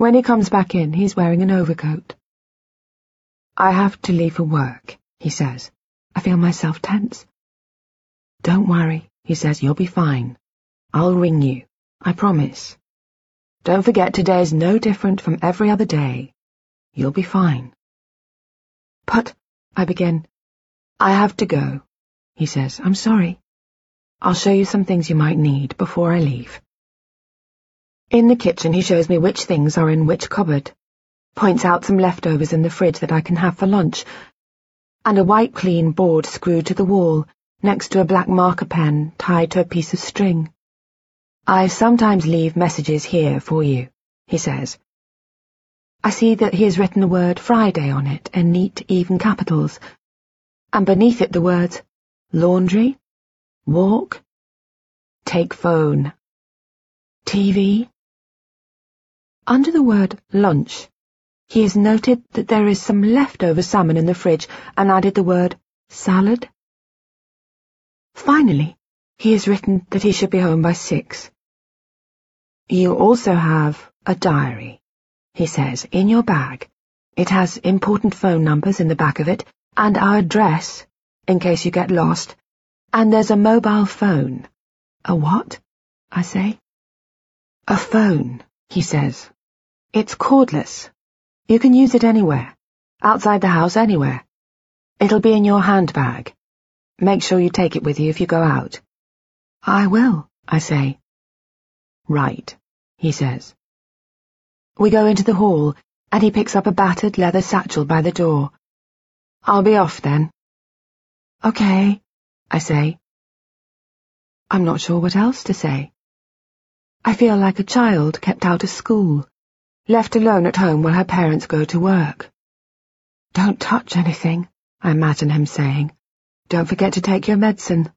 When he comes back in, he's wearing an overcoat. I have to leave for work, he says. I feel myself tense. Don't worry, he says, you'll be fine. I'll ring you, I promise. Don't forget today's no different from every other day. You'll be fine. But, I begin, I have to go, he says. I'm sorry. I'll show you some things you might need before I leave. In the kitchen he shows me which things are in which cupboard, points out some leftovers in the fridge that I can have for lunch, and a white clean board screwed to the wall next to a black marker pen tied to a piece of string. I sometimes leave messages here for you, he says. I see that he has written the word Friday on it in neat, even capitals, and beneath it the words laundry, walk, take phone, TV, under the word lunch, he has noted that there is some leftover salmon in the fridge and added the word salad. Finally, he has written that he should be home by six. You also have a diary, he says, in your bag. It has important phone numbers in the back of it and our address, in case you get lost, and there's a mobile phone. A what? I say. A phone, he says. It's cordless. You can use it anywhere. Outside the house, anywhere. It'll be in your handbag. Make sure you take it with you if you go out. I will, I say. Right, he says. We go into the hall, and he picks up a battered leather satchel by the door. I'll be off then. Okay, I say. I'm not sure what else to say. I feel like a child kept out of school left alone at home while her parents go to work. Don't touch anything, I imagine him saying. Don't forget to take your medicine.